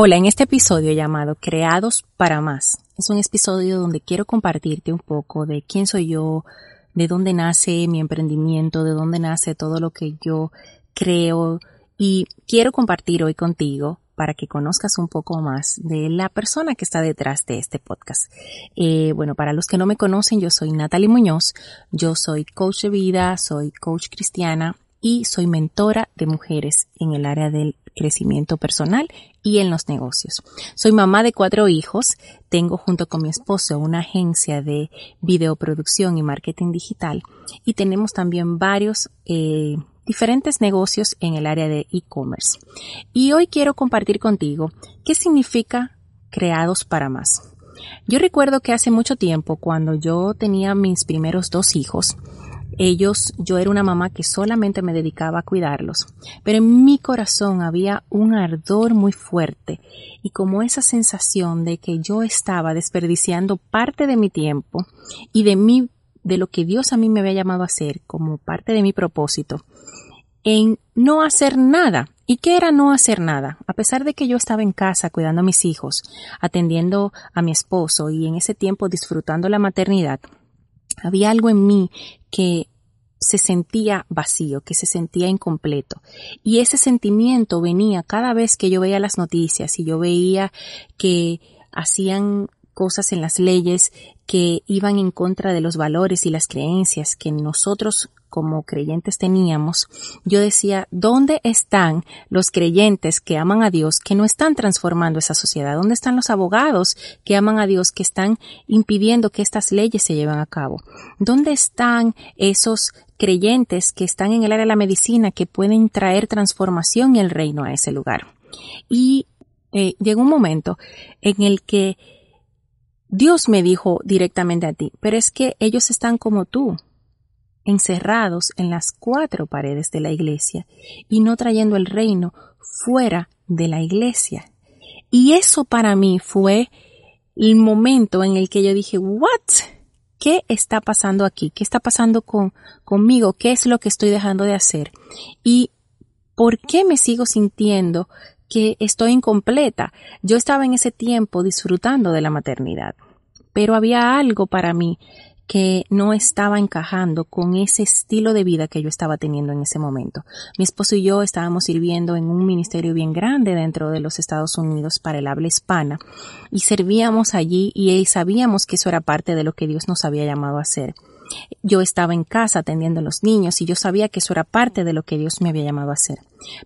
Hola, en este episodio llamado Creados para Más, es un episodio donde quiero compartirte un poco de quién soy yo, de dónde nace mi emprendimiento, de dónde nace todo lo que yo creo y quiero compartir hoy contigo para que conozcas un poco más de la persona que está detrás de este podcast. Eh, bueno, para los que no me conocen, yo soy Natalie Muñoz, yo soy coach de vida, soy coach cristiana y soy mentora de mujeres en el área del crecimiento personal y en los negocios. Soy mamá de cuatro hijos, tengo junto con mi esposo una agencia de videoproducción y marketing digital y tenemos también varios eh, diferentes negocios en el área de e-commerce. Y hoy quiero compartir contigo qué significa creados para más. Yo recuerdo que hace mucho tiempo, cuando yo tenía mis primeros dos hijos, ellos, yo era una mamá que solamente me dedicaba a cuidarlos, pero en mi corazón había un ardor muy fuerte y como esa sensación de que yo estaba desperdiciando parte de mi tiempo y de mí, de lo que Dios a mí me había llamado a hacer como parte de mi propósito, en no hacer nada. ¿Y qué era no hacer nada? A pesar de que yo estaba en casa cuidando a mis hijos, atendiendo a mi esposo y en ese tiempo disfrutando la maternidad, había algo en mí que se sentía vacío, que se sentía incompleto. Y ese sentimiento venía cada vez que yo veía las noticias y yo veía que hacían cosas en las leyes que iban en contra de los valores y las creencias que nosotros como creyentes teníamos, yo decía, ¿dónde están los creyentes que aman a Dios, que no están transformando esa sociedad? ¿Dónde están los abogados que aman a Dios, que están impidiendo que estas leyes se lleven a cabo? ¿Dónde están esos creyentes que están en el área de la medicina que pueden traer transformación y el reino a ese lugar? Y eh, llegó un momento en el que Dios me dijo directamente a ti, pero es que ellos están como tú, encerrados en las cuatro paredes de la iglesia y no trayendo el reino fuera de la iglesia. Y eso para mí fue el momento en el que yo dije, ¿what? ¿Qué está pasando aquí? ¿Qué está pasando con, conmigo? ¿Qué es lo que estoy dejando de hacer? ¿Y por qué me sigo sintiendo que estoy incompleta? Yo estaba en ese tiempo disfrutando de la maternidad, pero había algo para mí que no estaba encajando con ese estilo de vida que yo estaba teniendo en ese momento. Mi esposo y yo estábamos sirviendo en un ministerio bien grande dentro de los Estados Unidos para el habla hispana y servíamos allí y sabíamos que eso era parte de lo que Dios nos había llamado a hacer. Yo estaba en casa atendiendo a los niños y yo sabía que eso era parte de lo que Dios me había llamado a hacer.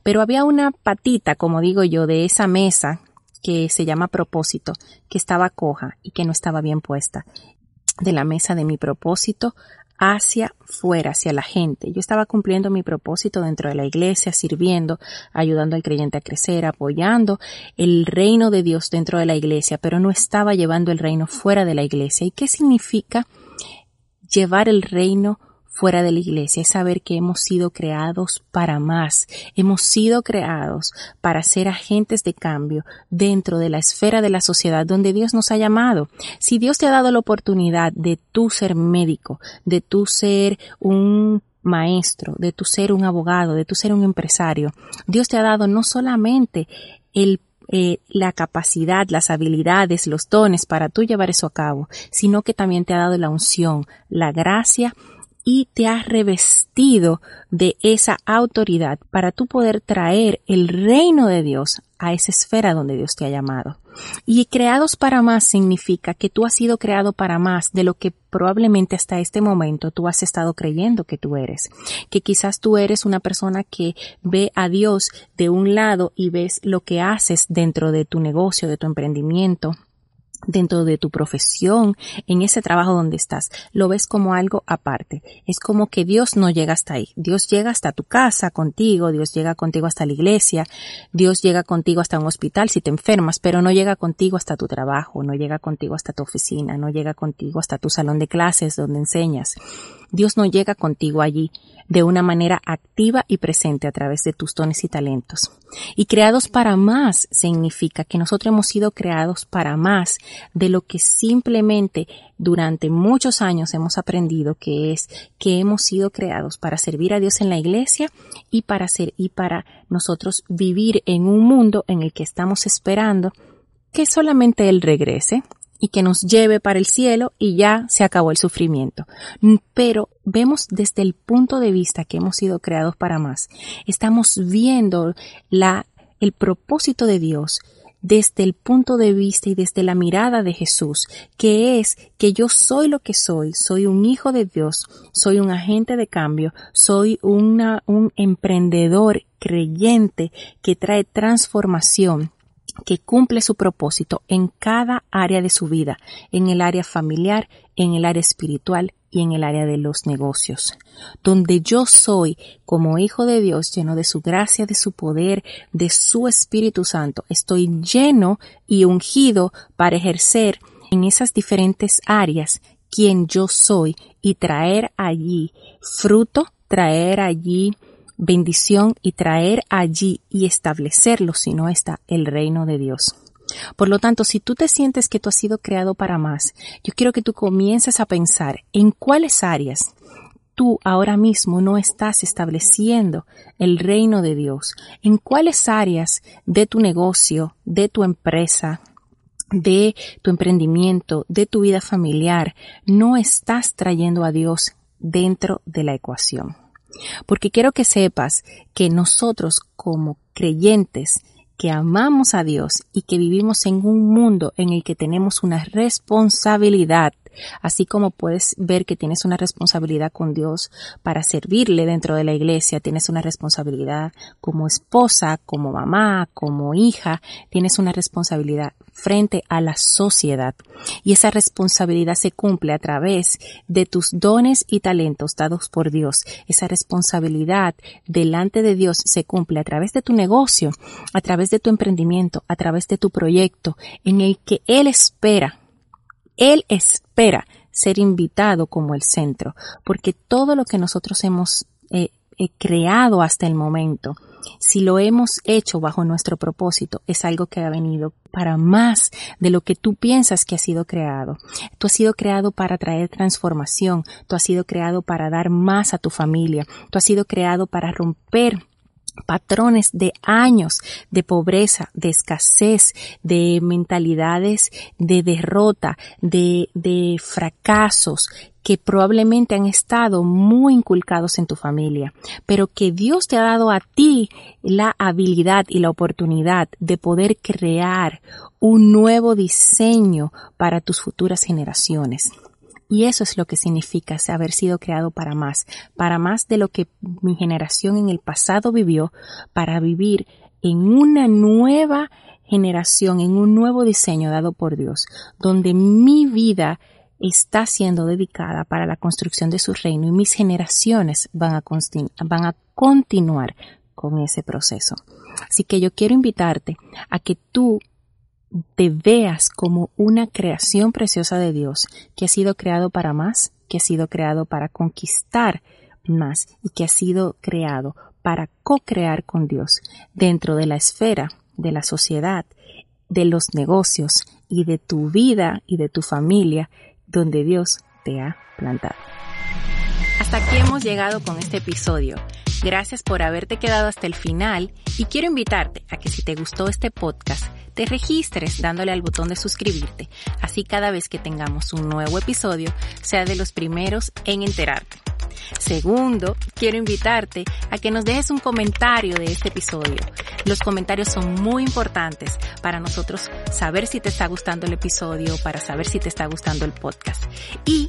Pero había una patita, como digo yo, de esa mesa que se llama propósito, que estaba coja y que no estaba bien puesta de la mesa de mi propósito hacia fuera, hacia la gente. Yo estaba cumpliendo mi propósito dentro de la iglesia, sirviendo, ayudando al creyente a crecer, apoyando el reino de Dios dentro de la iglesia, pero no estaba llevando el reino fuera de la iglesia. ¿Y qué significa llevar el reino fuera de la iglesia es saber que hemos sido creados para más, hemos sido creados para ser agentes de cambio dentro de la esfera de la sociedad donde Dios nos ha llamado. Si Dios te ha dado la oportunidad de tú ser médico, de tú ser un maestro, de tú ser un abogado, de tú ser un empresario, Dios te ha dado no solamente el eh, la capacidad, las habilidades, los dones para tú llevar eso a cabo, sino que también te ha dado la unción, la gracia y te has revestido de esa autoridad para tú poder traer el reino de Dios a esa esfera donde Dios te ha llamado. Y creados para más significa que tú has sido creado para más de lo que probablemente hasta este momento tú has estado creyendo que tú eres. Que quizás tú eres una persona que ve a Dios de un lado y ves lo que haces dentro de tu negocio, de tu emprendimiento, dentro de tu profesión, en ese trabajo donde estás, lo ves como algo aparte. Es como que Dios no llega hasta ahí. Dios llega hasta tu casa contigo, Dios llega contigo hasta la iglesia, Dios llega contigo hasta un hospital si te enfermas, pero no llega contigo hasta tu trabajo, no llega contigo hasta tu oficina, no llega contigo hasta tu salón de clases donde enseñas. Dios no llega contigo allí de una manera activa y presente a través de tus dones y talentos. Y creados para más significa que nosotros hemos sido creados para más de lo que simplemente durante muchos años hemos aprendido que es que hemos sido creados para servir a Dios en la iglesia y para ser y para nosotros vivir en un mundo en el que estamos esperando que solamente Él regrese, y que nos lleve para el cielo y ya se acabó el sufrimiento. Pero vemos desde el punto de vista que hemos sido creados para más. Estamos viendo la, el propósito de Dios desde el punto de vista y desde la mirada de Jesús, que es que yo soy lo que soy, soy un hijo de Dios, soy un agente de cambio, soy una, un emprendedor creyente que trae transformación que cumple su propósito en cada área de su vida, en el área familiar, en el área espiritual y en el área de los negocios, donde yo soy como hijo de Dios lleno de su gracia, de su poder, de su Espíritu Santo. Estoy lleno y ungido para ejercer en esas diferentes áreas quien yo soy y traer allí fruto, traer allí bendición y traer allí y establecerlo si no está el reino de Dios. Por lo tanto, si tú te sientes que tú has sido creado para más, yo quiero que tú comiences a pensar en cuáles áreas tú ahora mismo no estás estableciendo el reino de Dios, en cuáles áreas de tu negocio, de tu empresa, de tu emprendimiento, de tu vida familiar, no estás trayendo a Dios dentro de la ecuación. Porque quiero que sepas que nosotros como creyentes que amamos a Dios y que vivimos en un mundo en el que tenemos una responsabilidad Así como puedes ver que tienes una responsabilidad con Dios para servirle dentro de la iglesia, tienes una responsabilidad como esposa, como mamá, como hija, tienes una responsabilidad frente a la sociedad. Y esa responsabilidad se cumple a través de tus dones y talentos dados por Dios. Esa responsabilidad delante de Dios se cumple a través de tu negocio, a través de tu emprendimiento, a través de tu proyecto, en el que Él espera él espera ser invitado como el centro, porque todo lo que nosotros hemos eh, eh, creado hasta el momento, si lo hemos hecho bajo nuestro propósito, es algo que ha venido para más de lo que tú piensas que ha sido creado. Tú has sido creado para traer transformación, tú has sido creado para dar más a tu familia, tú has sido creado para romper patrones de años de pobreza, de escasez, de mentalidades de derrota, de, de fracasos que probablemente han estado muy inculcados en tu familia, pero que Dios te ha dado a ti la habilidad y la oportunidad de poder crear un nuevo diseño para tus futuras generaciones. Y eso es lo que significa haber sido creado para más, para más de lo que mi generación en el pasado vivió, para vivir en una nueva generación, en un nuevo diseño dado por Dios, donde mi vida está siendo dedicada para la construcción de su reino y mis generaciones van a, continuar con ese proceso. Así que yo quiero invitarte a que tú te veas como una creación preciosa de Dios que ha sido creado para más, que ha sido creado para conquistar más y que ha sido creado para co-crear con Dios dentro de la esfera de la sociedad, de los negocios y de tu vida y de tu familia donde Dios te ha plantado. Hasta aquí hemos llegado con este episodio. Gracias por haberte quedado hasta el final y quiero invitarte a que si te gustó este podcast, te registres dándole al botón de suscribirte. Así cada vez que tengamos un nuevo episodio, sea de los primeros en enterarte. Segundo, quiero invitarte a que nos dejes un comentario de este episodio. Los comentarios son muy importantes para nosotros saber si te está gustando el episodio, para saber si te está gustando el podcast. Y